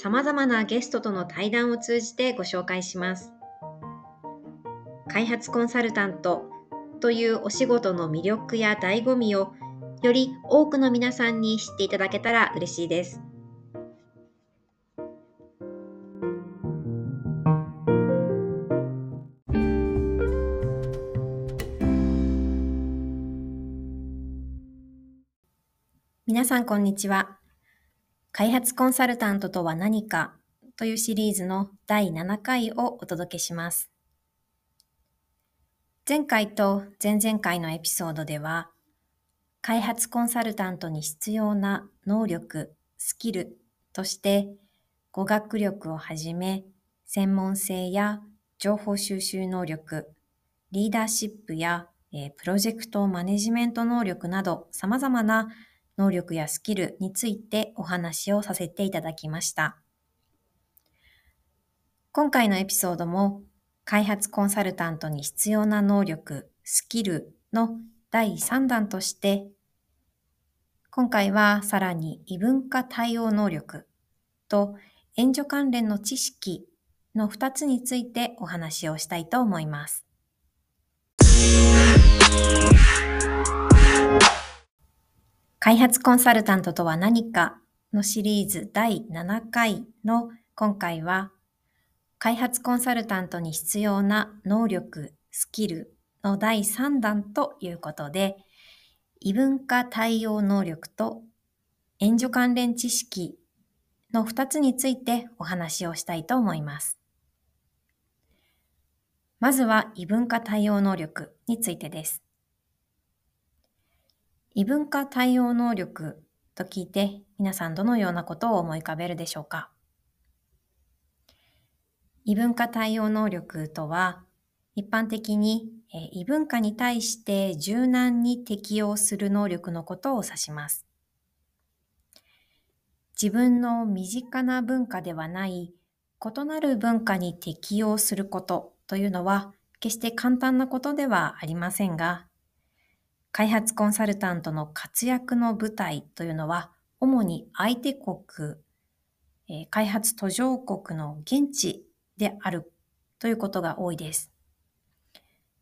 様々なゲストとの対談を通じてご紹介します。開発コンサルタントというお仕事の魅力や醍醐味をより多くの皆さんに知っていただけたら嬉しいです。皆さんこんにちは。開発コンサルタントとは何かというシリーズの第7回をお届けします。前回と前々回のエピソードでは、開発コンサルタントに必要な能力、スキルとして、語学力をはじめ、専門性や情報収集能力、リーダーシップや、えプロジェクトマネジメント能力など様々な能力やスキルについてお話をさせていただきました。今回のエピソードも開発コンサルタントに必要な能力、スキルの第3弾として、今回はさらに異文化対応能力と援助関連の知識の2つについてお話をしたいと思います。開発コンサルタントとは何かのシリーズ第7回の今回は開発コンサルタントに必要な能力、スキルの第3弾ということで異文化対応能力と援助関連知識の2つについてお話をしたいと思います。まずは異文化対応能力についてです。異文化対応能力と聞いて皆さんどのようなことを思い浮かべるでしょうか？異文化対応能力とは一般的に異文化に対して柔軟に適応する能力のことを指します。自分の身近な文化ではない異なる文化に適応することというのは決して簡単なことではありませんが、開発コンサルタントの活躍の舞台というのは、主に相手国、え開発途上国の現地であるということが多いです。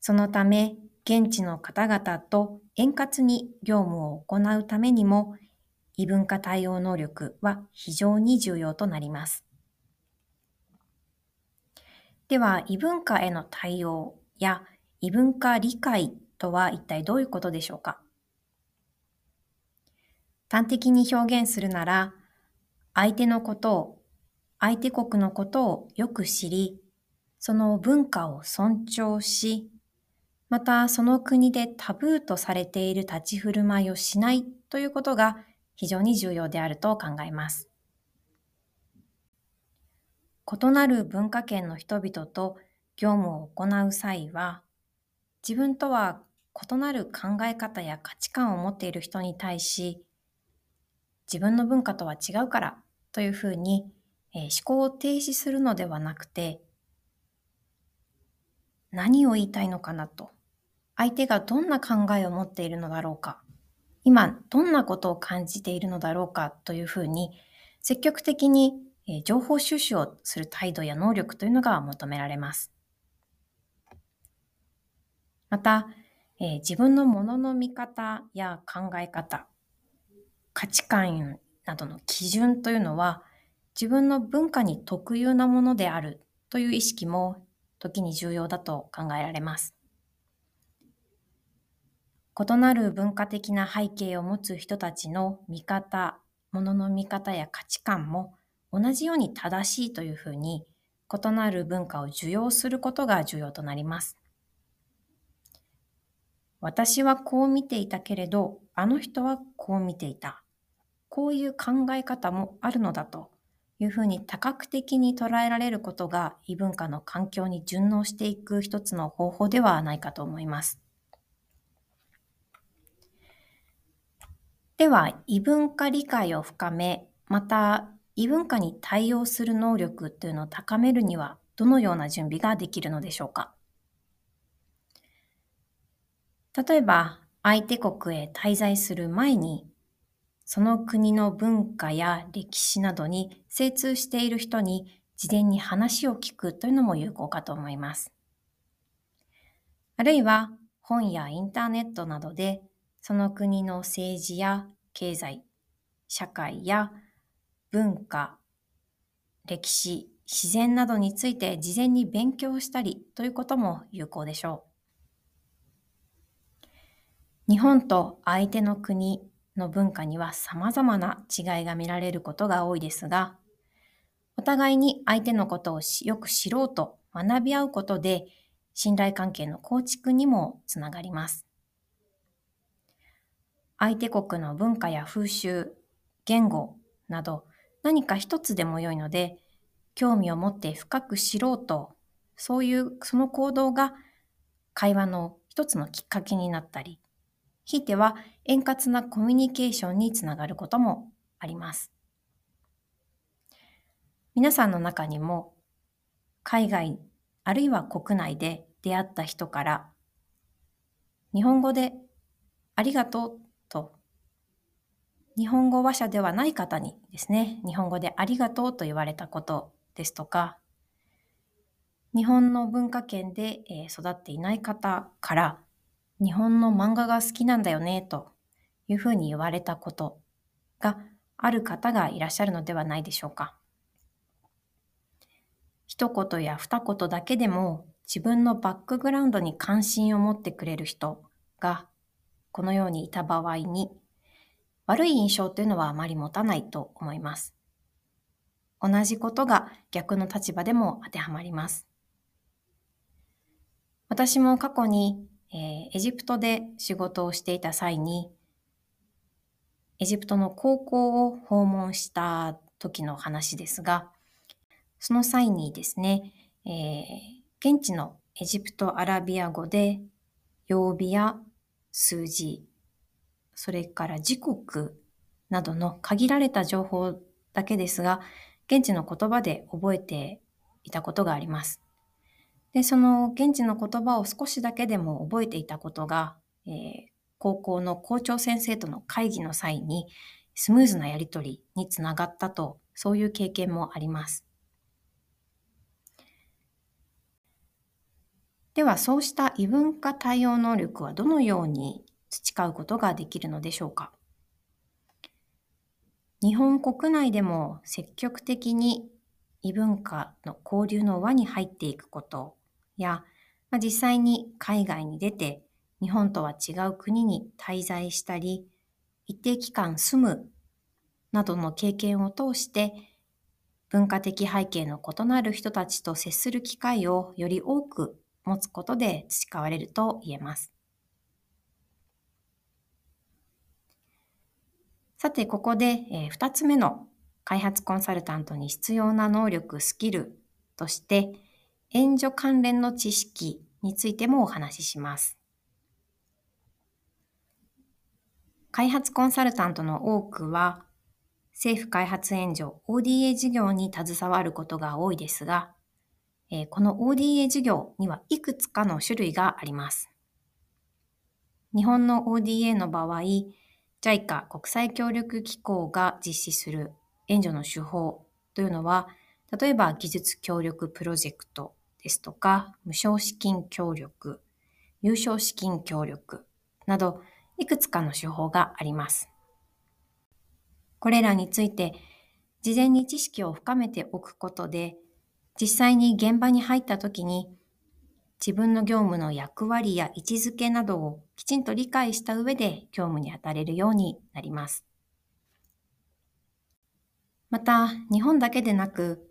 そのため、現地の方々と円滑に業務を行うためにも、異文化対応能力は非常に重要となります。では、異文化への対応や異文化理解とは一体どういうことでしょうか？端的に表現するなら、相手のことを、相手国のことをよく知り、その文化を尊重し、またその国でタブーとされている立ち振る舞いをしないということが非常に重要であると考えます。異なる文化圏の人々と業務を行う際は、自分とは異なる考え方や価値観を持っている人に対し、自分の文化とは違うからというふうに、えー、思考を停止するのではなくて、何を言いたいのかなと、相手がどんな考えを持っているのだろうか、今どんなことを感じているのだろうかというふうに、積極的に情報収集をする態度や能力というのが求められます。また、えー、自分のものの見方や考え方、価値観などの基準というのは自分の文化に特有なものであるという意識も時に重要だと考えられます。異なる文化的な背景を持つ人たちの見方、ものの見方や価値観も同じように正しいというふうに異なる文化を受容することが重要となります。私はこう見ていたけれど、あの人はこう見ていた。こういう考え方もあるのだというふうに多角的に捉えられることが異文化の環境に順応していく一つの方法ではないかと思います。では、異文化理解を深め、また異文化に対応する能力というのを高めるにはどのような準備ができるのでしょうか？例えば、相手国へ滞在する前に、その国の文化や歴史などに精通している人に事前に話を聞くというのも有効かと思います。あるいは本やインターネットなどでその国の政治や経済、社会や文化、歴史、自然などについて事前に勉強したりということも有効でしょう。日本と相手の国の文化には様々な違いが見られることが多いですが、お互いに相手のことをよく知ろうと学び合うことで信頼関係の構築にもつながります。相手国の文化や風習、言語など何か一つでも良いので、興味を持って深く知ろうと、そういうその行動が会話の一つのきっかけになったり、ひいては円滑なコミュニケーションにつながることもあります。皆さんの中にも海外あるいは国内で出会った人から日本語でありがとうと日本語話者ではない方にですね、日本語でありがとうと言われたことですとか、日本の文化圏で育っていない方から、日本の漫画が好きなんだよね、というふうに言われたことがある方がいらっしゃるのではないでしょうか。一言や二言だけでも自分のバックグラウンドに関心を持ってくれる人がこのようにいた場合に悪い印象というのはあまり持たないと思います。同じことが逆の立場でも当てはまります。私も過去に、えー、エジプトで仕事をしていた際に、エジプトの高校を訪問した時の話ですが、その際にですね、えー、現地のエジプトアラビア語で曜日や数字、それから時刻などの限られた情報だけですが、現地の言葉で覚えていたことがあります。で、その現地の言葉を少しだけでも覚えていたことが、えー、高校の校長先生との会議の際にスムーズなやりとりにつながったと、そういう経験もあります。では、そうした異文化対応能力はどのように培うことができるのでしょうか日本国内でも積極的に異文化の交流の輪に入っていくことや、まあ、実際に海外に出て日本とは違う国に滞在したり、一定期間住むなどの経験を通して文化的背景の異なる人たちと接する機会をより多く持つことで培われると言えます。さて、ここで、えー、2つ目の開発コンサルタントに必要な能力、スキルとして、援助関連の知識についてもお話しします。開発コンサルタントの多くは、政府開発援助 ODA 事業に携わることが多いですが、この ODA 事業にはいくつかの種類があります。日本の ODA の場合、JICA 国際協力機構が実施する援助の手法というのは、例えば技術協力プロジェクトですとか、無償資金協力、有償資金協力など、いくつかの手法があります。これらについて、事前に知識を深めておくことで、実際に現場に入った時に自分の業務の役割や位置づけなどをきちんと理解した上で業務に当たれるようになります。また、日本だけでなく、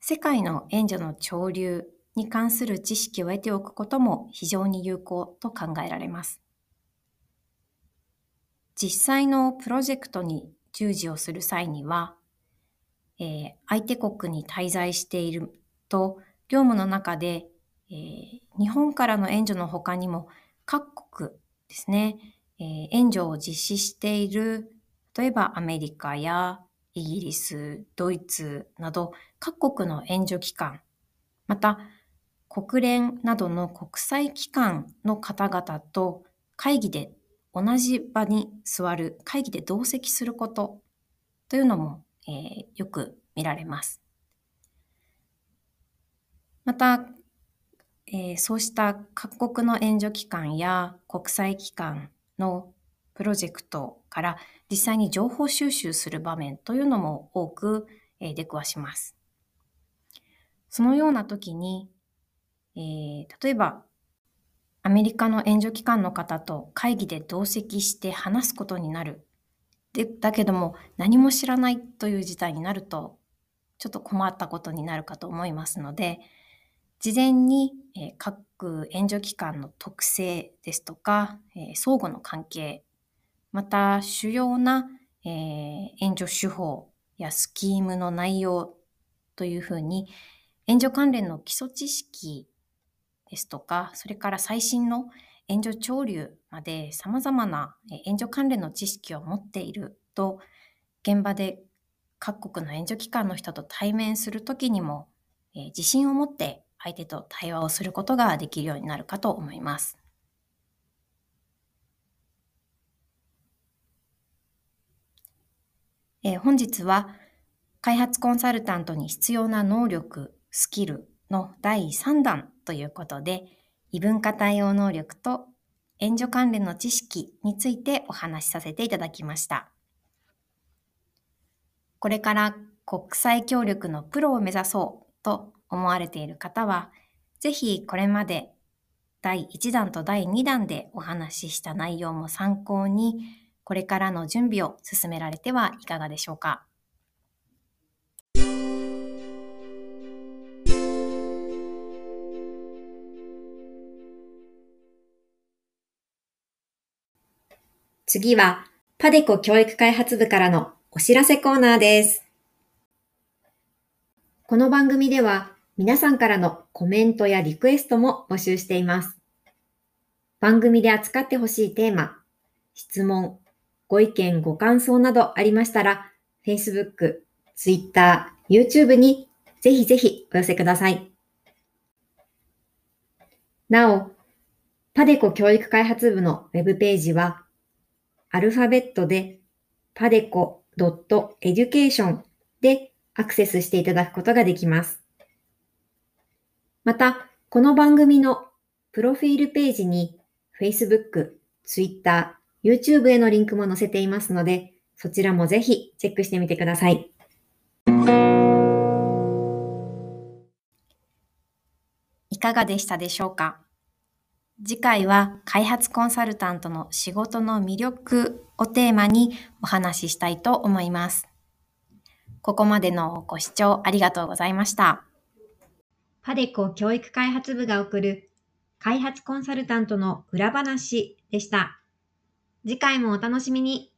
世界の援助の潮流に関する知識を得ておくことも非常に有効と考えられます。実際のプロジェクトに従事をする際には、えー、相手国に滞在していると、業務の中で、えー、日本からの援助の他にも各国ですね、えー、援助を実施している、例えばアメリカやイギリス、ドイツなど各国の援助機関、また国連などの国際機関の方々と会議で同じ場に座る、会議で同席することというのも、えー、よく見られます。また、えー、そうした各国の援助機関や国際機関のプロジェクトから実際に情報収集する場面というのも多く、えー、出くわします。そのような時に、えー、例えばアメリカの援助機関の方と会議で同席して話すことになる。でだけども何も知らないという事態になるとちょっと困ったことになるかと思いますので事前に、え各援助機関の特性ですとか、え相互の関係、また主要な、え援助手法やスキームの内容というふうに援助関連の基礎知識ですとか、それから最新の援助潮流まで様々な援助関連の知識を持っていると、現場で各国の援助機関の人と対面するときにも、え自信を持って相手と対話をすることができるようになるかと思います。え、本日は開発コンサルタントに必要な能力、スキルの第3弾ということで、異文化対応能力と援助関連の知識についてお話しさせていただきました。これから国際協力のプロを目指そうと思われている方は、ぜひこれまで第1弾と第2弾でお話しした内容も参考に、これからの準備を進められてはいかがでしょうか。次は、パデコ教育開発部からのお知らせコーナーです。この番組では、皆さんからのコメントやリクエストも募集しています。番組で扱ってほしいテーマ、質問、ご意見、ご感想などありましたら、Facebook、Twitter、YouTube にぜひぜひお寄せください。なお、パデコ教育開発部のウェブページは、アルファベットでパデコ .education でアクセスしていただくことができます。また、この番組のプロフィールページに Facebook、Twitter、YouTube へのリンクも載せていますので、そちらもぜひチェックしてみてください。いかがでしたでしょうか？次回は開発コンサルタントの仕事の魅力をテーマにお話ししたいと思います。ここまでのご視聴ありがとうございました。パデコ教育開発部が送る開発コンサルタントの裏話でした。次回もお楽しみに。